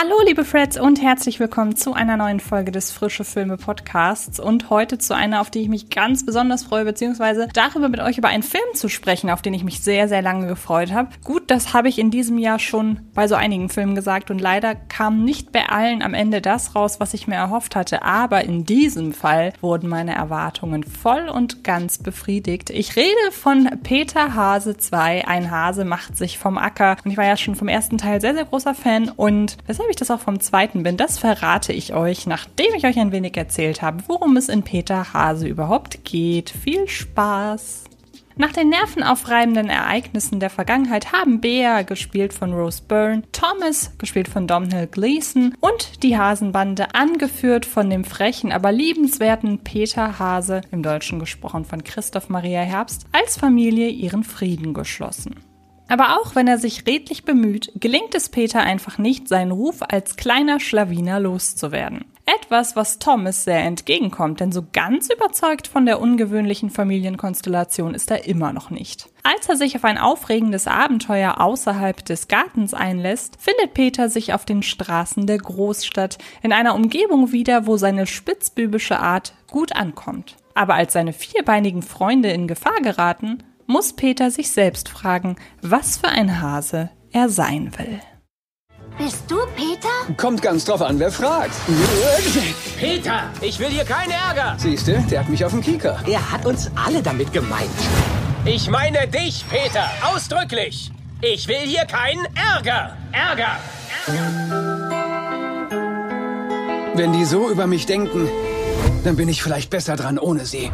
Hallo liebe Freds und herzlich willkommen zu einer neuen Folge des Frische Filme Podcasts. Und heute zu einer, auf die ich mich ganz besonders freue, beziehungsweise darüber mit euch über einen Film zu sprechen, auf den ich mich sehr, sehr lange gefreut habe. Gut, das habe ich in diesem Jahr schon bei so einigen Filmen gesagt und leider kam nicht bei allen am Ende das raus, was ich mir erhofft hatte, aber in diesem Fall wurden meine Erwartungen voll und ganz befriedigt. Ich rede von Peter Hase 2, ein Hase macht sich vom Acker. Und ich war ja schon vom ersten Teil sehr, sehr großer Fan. Und Weshalb ich das auch vom zweiten bin, das verrate ich euch, nachdem ich euch ein wenig erzählt habe, worum es in Peter Hase überhaupt geht. Viel Spaß! Nach den nervenaufreibenden Ereignissen der Vergangenheit haben Bea, gespielt von Rose Byrne, Thomas, gespielt von Domhnall Gleeson und die Hasenbande, angeführt von dem frechen, aber liebenswerten Peter Hase, im Deutschen gesprochen von Christoph Maria Herbst, als Familie ihren Frieden geschlossen. Aber auch wenn er sich redlich bemüht, gelingt es Peter einfach nicht, seinen Ruf als kleiner Schlawiner loszuwerden. Etwas, was Thomas sehr entgegenkommt, denn so ganz überzeugt von der ungewöhnlichen Familienkonstellation ist er immer noch nicht. Als er sich auf ein aufregendes Abenteuer außerhalb des Gartens einlässt, findet Peter sich auf den Straßen der Großstadt in einer Umgebung wieder, wo seine spitzbübische Art gut ankommt. Aber als seine vierbeinigen Freunde in Gefahr geraten, muss Peter sich selbst fragen, was für ein Hase er sein will. Bist du Peter? Kommt ganz drauf an, wer fragt. Peter, ich will hier keinen Ärger. Siehste, der hat mich auf dem Kieker. Er hat uns alle damit gemeint. Ich meine dich, Peter, ausdrücklich. Ich will hier keinen Ärger. Ärger. Wenn die so über mich denken, dann bin ich vielleicht besser dran ohne sie.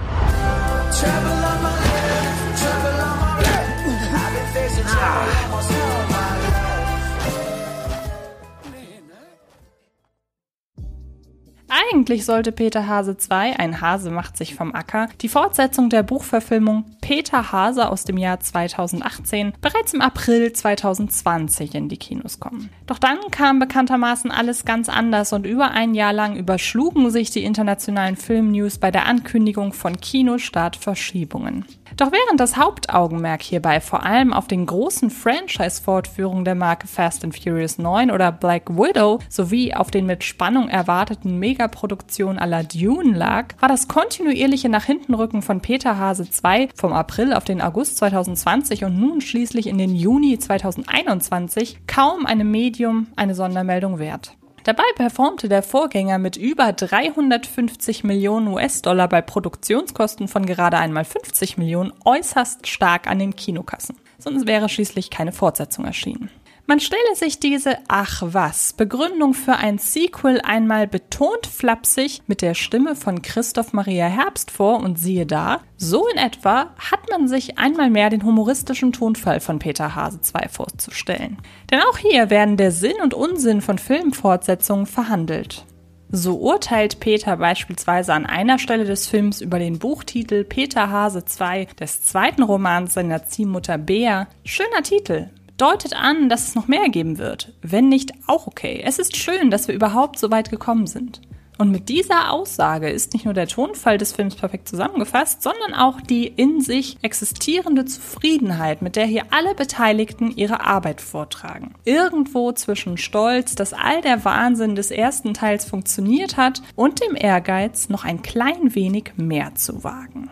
Eigentlich sollte Peter Hase 2, ein Hase macht sich vom Acker, die Fortsetzung der Buchverfilmung Peter Hase aus dem Jahr 2018 bereits im April 2020 in die Kinos kommen. Doch dann kam bekanntermaßen alles ganz anders und über ein Jahr lang überschlugen sich die internationalen Filmnews bei der Ankündigung von Kinostartverschiebungen. Doch während das Hauptaugenmerk hierbei vor allem auf den großen Franchise-Fortführungen der Marke Fast and Furious 9 oder Black Widow sowie auf den mit Spannung erwarteten Megaproduktionen à la Dune lag, war das kontinuierliche nach hinten rücken von Peter Hase 2 vom April auf den August 2020 und nun schließlich in den Juni 2021 kaum einem Medium eine Sondermeldung wert. Dabei performte der Vorgänger mit über 350 Millionen US-Dollar bei Produktionskosten von gerade einmal 50 Millionen äußerst stark an den Kinokassen. Sonst wäre schließlich keine Fortsetzung erschienen. Man stelle sich diese Ach was Begründung für ein Sequel einmal betont flapsig mit der Stimme von Christoph Maria Herbst vor und siehe da, so in etwa hat man sich einmal mehr den humoristischen Tonfall von Peter Hase 2 vorzustellen. Denn auch hier werden der Sinn und Unsinn von Filmfortsetzungen verhandelt. So urteilt Peter beispielsweise an einer Stelle des Films über den Buchtitel Peter Hase 2 des zweiten Romans seiner Ziehmutter Bea. Schöner Titel, deutet an, dass es noch mehr geben wird. Wenn nicht, auch okay. Es ist schön, dass wir überhaupt so weit gekommen sind. Und mit dieser Aussage ist nicht nur der Tonfall des Films perfekt zusammengefasst, sondern auch die in sich existierende Zufriedenheit, mit der hier alle Beteiligten ihre Arbeit vortragen. Irgendwo zwischen Stolz, dass all der Wahnsinn des ersten Teils funktioniert hat, und dem Ehrgeiz, noch ein klein wenig mehr zu wagen.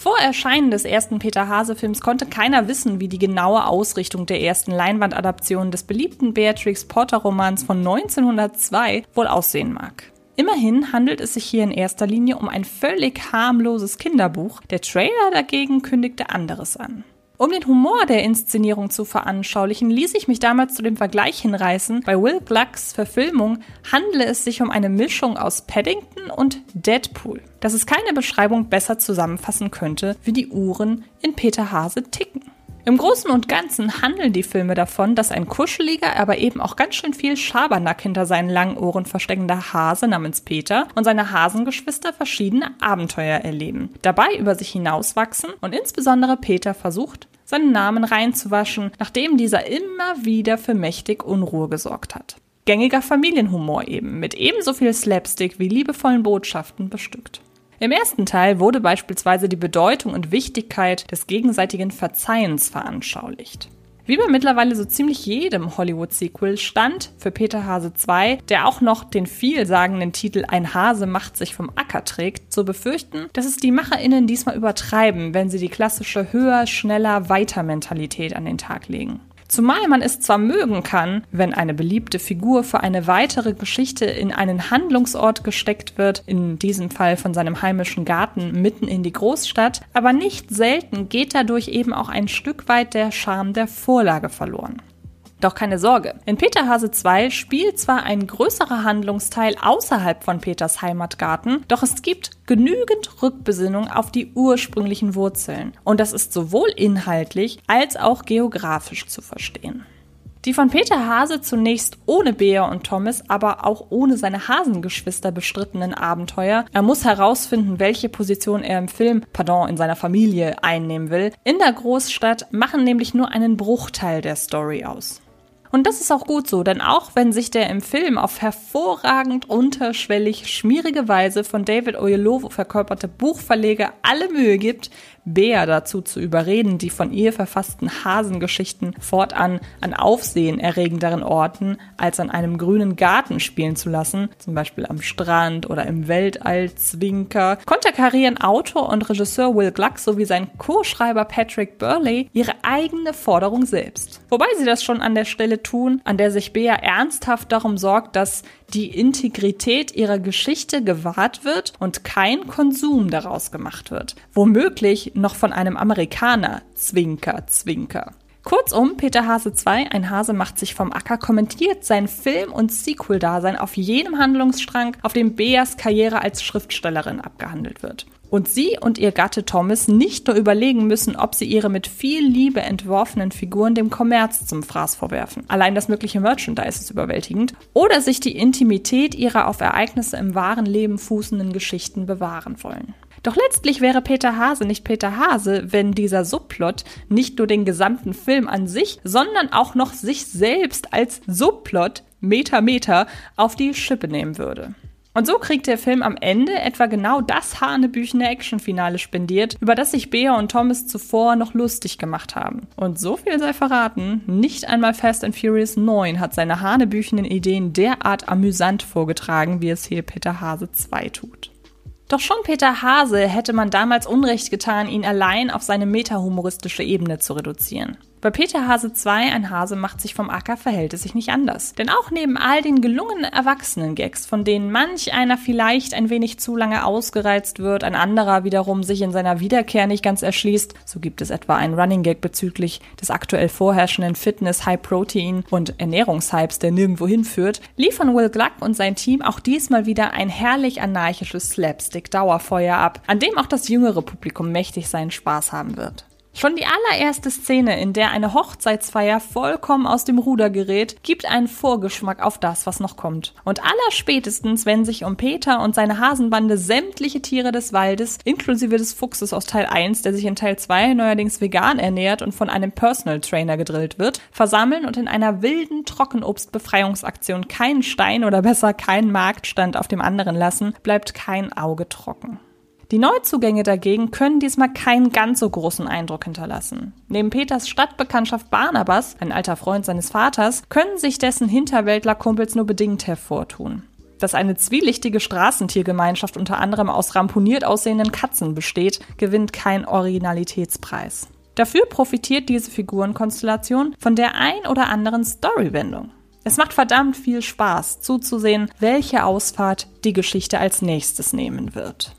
Vor Erscheinen des ersten Peter Hase-Films konnte keiner wissen, wie die genaue Ausrichtung der ersten Leinwandadaption des beliebten Beatrix Potter-Romans von 1902 wohl aussehen mag. Immerhin handelt es sich hier in erster Linie um ein völlig harmloses Kinderbuch, der Trailer dagegen kündigte anderes an. Um den Humor der Inszenierung zu veranschaulichen, ließ ich mich damals zu dem Vergleich hinreißen. Bei Will Glucks Verfilmung handle es sich um eine Mischung aus Paddington und Deadpool. Dass es keine Beschreibung besser zusammenfassen könnte, wie die Uhren in Peter Hase ticken. Im Großen und Ganzen handeln die Filme davon, dass ein kuscheliger, aber eben auch ganz schön viel Schabernack hinter seinen langen Ohren versteckender Hase namens Peter und seine Hasengeschwister verschiedene Abenteuer erleben, dabei über sich hinauswachsen und insbesondere Peter versucht, seinen Namen reinzuwaschen, nachdem dieser immer wieder für mächtig Unruhe gesorgt hat. Gängiger Familienhumor eben, mit ebenso viel Slapstick wie liebevollen Botschaften bestückt. Im ersten Teil wurde beispielsweise die Bedeutung und Wichtigkeit des gegenseitigen Verzeihens veranschaulicht. Wie bei mittlerweile so ziemlich jedem Hollywood-Sequel stand für Peter Hase 2, der auch noch den vielsagenden Titel Ein Hase macht sich vom Acker trägt, zu befürchten, dass es die MacherInnen diesmal übertreiben, wenn sie die klassische höher, schneller, weiter Mentalität an den Tag legen. Zumal man es zwar mögen kann, wenn eine beliebte Figur für eine weitere Geschichte in einen Handlungsort gesteckt wird, in diesem Fall von seinem heimischen Garten mitten in die Großstadt, aber nicht selten geht dadurch eben auch ein Stück weit der Charme der Vorlage verloren. Doch keine Sorge. In Peter Hase 2 spielt zwar ein größerer Handlungsteil außerhalb von Peters Heimatgarten, doch es gibt genügend Rückbesinnung auf die ursprünglichen Wurzeln. Und das ist sowohl inhaltlich als auch geografisch zu verstehen. Die von Peter Hase zunächst ohne Bea und Thomas, aber auch ohne seine Hasengeschwister bestrittenen Abenteuer. Er muss herausfinden, welche Position er im Film, pardon, in seiner Familie einnehmen will. In der Großstadt machen nämlich nur einen Bruchteil der Story aus. Und das ist auch gut so, denn auch wenn sich der im Film auf hervorragend unterschwellig schmierige Weise von David Oyelowo verkörperte Buchverleger alle Mühe gibt, Bea dazu zu überreden, die von ihr verfassten Hasengeschichten fortan an aufsehenerregenderen Orten als an einem grünen Garten spielen zu lassen, zum Beispiel am Strand oder im Weltall-Zwinker, konterkarieren Autor und Regisseur Will Gluck sowie sein Co-Schreiber Patrick Burley ihre eigene Forderung selbst. Wobei sie das schon an der Stelle tun, an der sich Bea ernsthaft darum sorgt, dass die Integrität ihrer Geschichte gewahrt wird und kein Konsum daraus gemacht wird. Womöglich noch von einem Amerikaner. Zwinker, Zwinker. Kurzum, Peter Hase 2, ein Hase macht sich vom Acker, kommentiert sein Film- und Sequel-Dasein auf jedem Handlungsstrang, auf dem Beas Karriere als Schriftstellerin abgehandelt wird und sie und ihr Gatte Thomas nicht nur überlegen müssen, ob sie ihre mit viel Liebe entworfenen Figuren dem Kommerz zum Fraß vorwerfen. Allein das mögliche Merchandise ist überwältigend. Oder sich die Intimität ihrer auf Ereignisse im wahren Leben fußenden Geschichten bewahren wollen. Doch letztlich wäre Peter Hase nicht Peter Hase, wenn dieser Subplot nicht nur den gesamten Film an sich, sondern auch noch sich selbst als Subplot Meter Meter auf die Schippe nehmen würde. Und so kriegt der Film am Ende etwa genau das hanebüchene Actionfinale spendiert, über das sich Bea und Thomas zuvor noch lustig gemacht haben. Und so viel sei verraten, nicht einmal Fast and Furious 9 hat seine hanebüchenen Ideen derart amüsant vorgetragen, wie es hier Peter Hase 2 tut. Doch schon Peter Hase hätte man damals Unrecht getan, ihn allein auf seine metahumoristische Ebene zu reduzieren. Bei Peter Hase 2, ein Hase macht sich vom Acker, verhält es sich nicht anders. Denn auch neben all den gelungenen Erwachsenen-Gags, von denen manch einer vielleicht ein wenig zu lange ausgereizt wird, ein anderer wiederum sich in seiner Wiederkehr nicht ganz erschließt, so gibt es etwa einen Running Gag bezüglich des aktuell vorherrschenden Fitness, High-Protein und Ernährungshypes, der nirgendwo hinführt, liefern Will Gluck und sein Team auch diesmal wieder ein herrlich anarchisches Slapstick-Dauerfeuer ab, an dem auch das jüngere Publikum mächtig seinen Spaß haben wird. Schon die allererste Szene, in der eine Hochzeitsfeier vollkommen aus dem Ruder gerät, gibt einen Vorgeschmack auf das, was noch kommt. Und allerspätestens, wenn sich um Peter und seine Hasenbande sämtliche Tiere des Waldes, inklusive des Fuchses aus Teil 1, der sich in Teil 2 neuerdings vegan ernährt und von einem Personal Trainer gedrillt wird, versammeln und in einer wilden Trockenobstbefreiungsaktion keinen Stein oder besser keinen Marktstand auf dem anderen lassen, bleibt kein Auge trocken. Die Neuzugänge dagegen können diesmal keinen ganz so großen Eindruck hinterlassen. Neben Peters Stadtbekanntschaft Barnabas, ein alter Freund seines Vaters, können sich dessen Hinterwäldlerkumpels nur bedingt hervortun. Dass eine zwielichtige Straßentiergemeinschaft unter anderem aus ramponiert aussehenden Katzen besteht, gewinnt kein Originalitätspreis. Dafür profitiert diese Figurenkonstellation von der ein oder anderen Storywendung. Es macht verdammt viel Spaß zuzusehen, welche Ausfahrt die Geschichte als nächstes nehmen wird.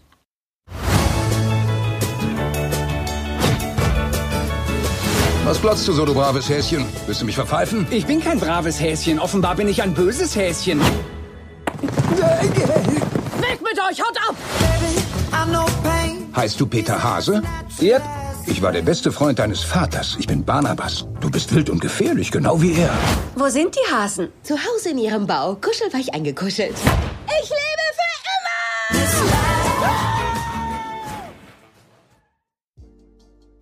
Was glotzt du so, du braves Häschen? Willst du mich verpfeifen? Ich bin kein braves Häschen. Offenbar bin ich ein böses Häschen. Weg mit euch, haut ab! Heißt du Peter Hase? Yep. Ich war der beste Freund deines Vaters. Ich bin Barnabas. Du bist wild und gefährlich, genau wie er. Wo sind die Hasen? Zu Hause in ihrem Bau, kuschelweich eingekuschelt. Ich lebe für immer!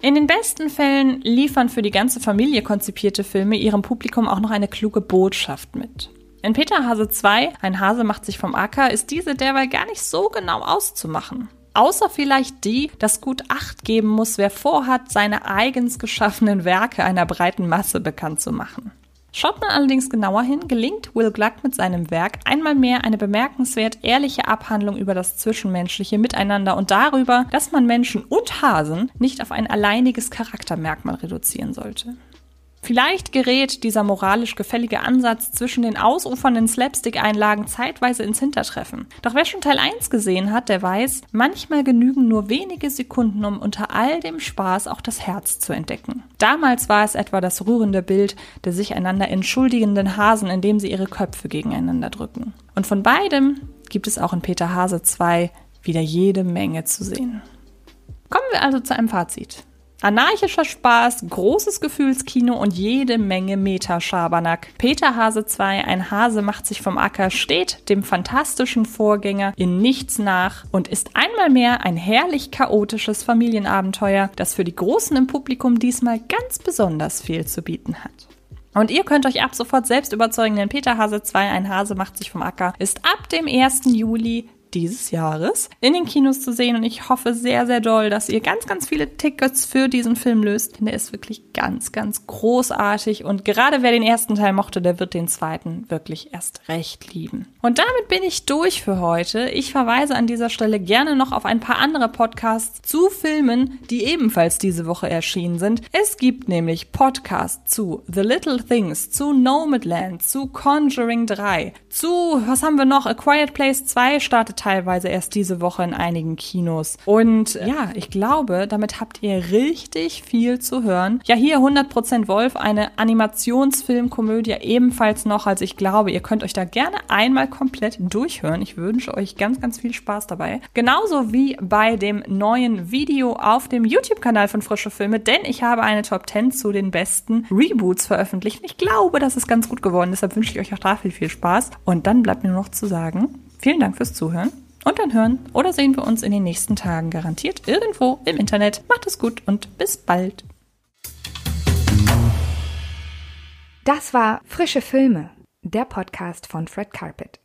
In den besten Fällen liefern für die ganze Familie konzipierte Filme ihrem Publikum auch noch eine kluge Botschaft mit. In Peter Hase 2, ein Hase macht sich vom Acker, ist diese derweil gar nicht so genau auszumachen. außer vielleicht die, dass gut Acht geben muss, wer vorhat, seine eigens geschaffenen Werke einer breiten Masse bekannt zu machen. Schaut man allerdings genauer hin, gelingt Will Gluck mit seinem Werk einmal mehr eine bemerkenswert ehrliche Abhandlung über das zwischenmenschliche Miteinander und darüber, dass man Menschen und Hasen nicht auf ein alleiniges Charaktermerkmal reduzieren sollte. Vielleicht gerät dieser moralisch gefällige Ansatz zwischen den ausufernden Slapstick-Einlagen zeitweise ins Hintertreffen. Doch wer schon Teil 1 gesehen hat, der weiß, manchmal genügen nur wenige Sekunden, um unter all dem Spaß auch das Herz zu entdecken. Damals war es etwa das rührende Bild der sich einander entschuldigenden Hasen, indem sie ihre Köpfe gegeneinander drücken. Und von beidem gibt es auch in Peter Hase 2 wieder jede Menge zu sehen. Kommen wir also zu einem Fazit. Anarchischer Spaß, großes Gefühlskino und jede Menge Metaschabernack. Peter Hase 2, ein Hase macht sich vom Acker, steht dem fantastischen Vorgänger in nichts nach und ist einmal mehr ein herrlich chaotisches Familienabenteuer, das für die Großen im Publikum diesmal ganz besonders viel zu bieten hat. Und ihr könnt euch ab sofort selbst überzeugen, denn Peter Hase 2, ein Hase macht sich vom Acker, ist ab dem 1. Juli dieses Jahres in den Kinos zu sehen und ich hoffe sehr, sehr doll, dass ihr ganz, ganz viele Tickets für diesen Film löst. Denn der ist wirklich ganz, ganz großartig und gerade wer den ersten Teil mochte, der wird den zweiten wirklich erst recht lieben. Und damit bin ich durch für heute. Ich verweise an dieser Stelle gerne noch auf ein paar andere Podcasts zu Filmen, die ebenfalls diese Woche erschienen sind. Es gibt nämlich Podcasts zu The Little Things, zu Nomadland, zu Conjuring 3, zu, was haben wir noch? A Quiet Place 2 startet teilweise erst diese Woche in einigen Kinos. Und ja, ich glaube, damit habt ihr richtig viel zu hören. Ja, hier 100% Wolf, eine Animationsfilmkomödie ebenfalls noch. Also ich glaube, ihr könnt euch da gerne einmal komplett durchhören. Ich wünsche euch ganz, ganz viel Spaß dabei. Genauso wie bei dem neuen Video auf dem YouTube-Kanal von Frische Filme, denn ich habe eine Top 10 zu den besten Reboots veröffentlicht. Ich glaube, das ist ganz gut geworden. Deshalb wünsche ich euch auch dafür viel Spaß. Und dann bleibt mir nur noch zu sagen, Vielen Dank fürs Zuhören und dann hören oder sehen wir uns in den nächsten Tagen garantiert irgendwo im Internet. Macht es gut und bis bald. Das war Frische Filme, der Podcast von Fred Carpet.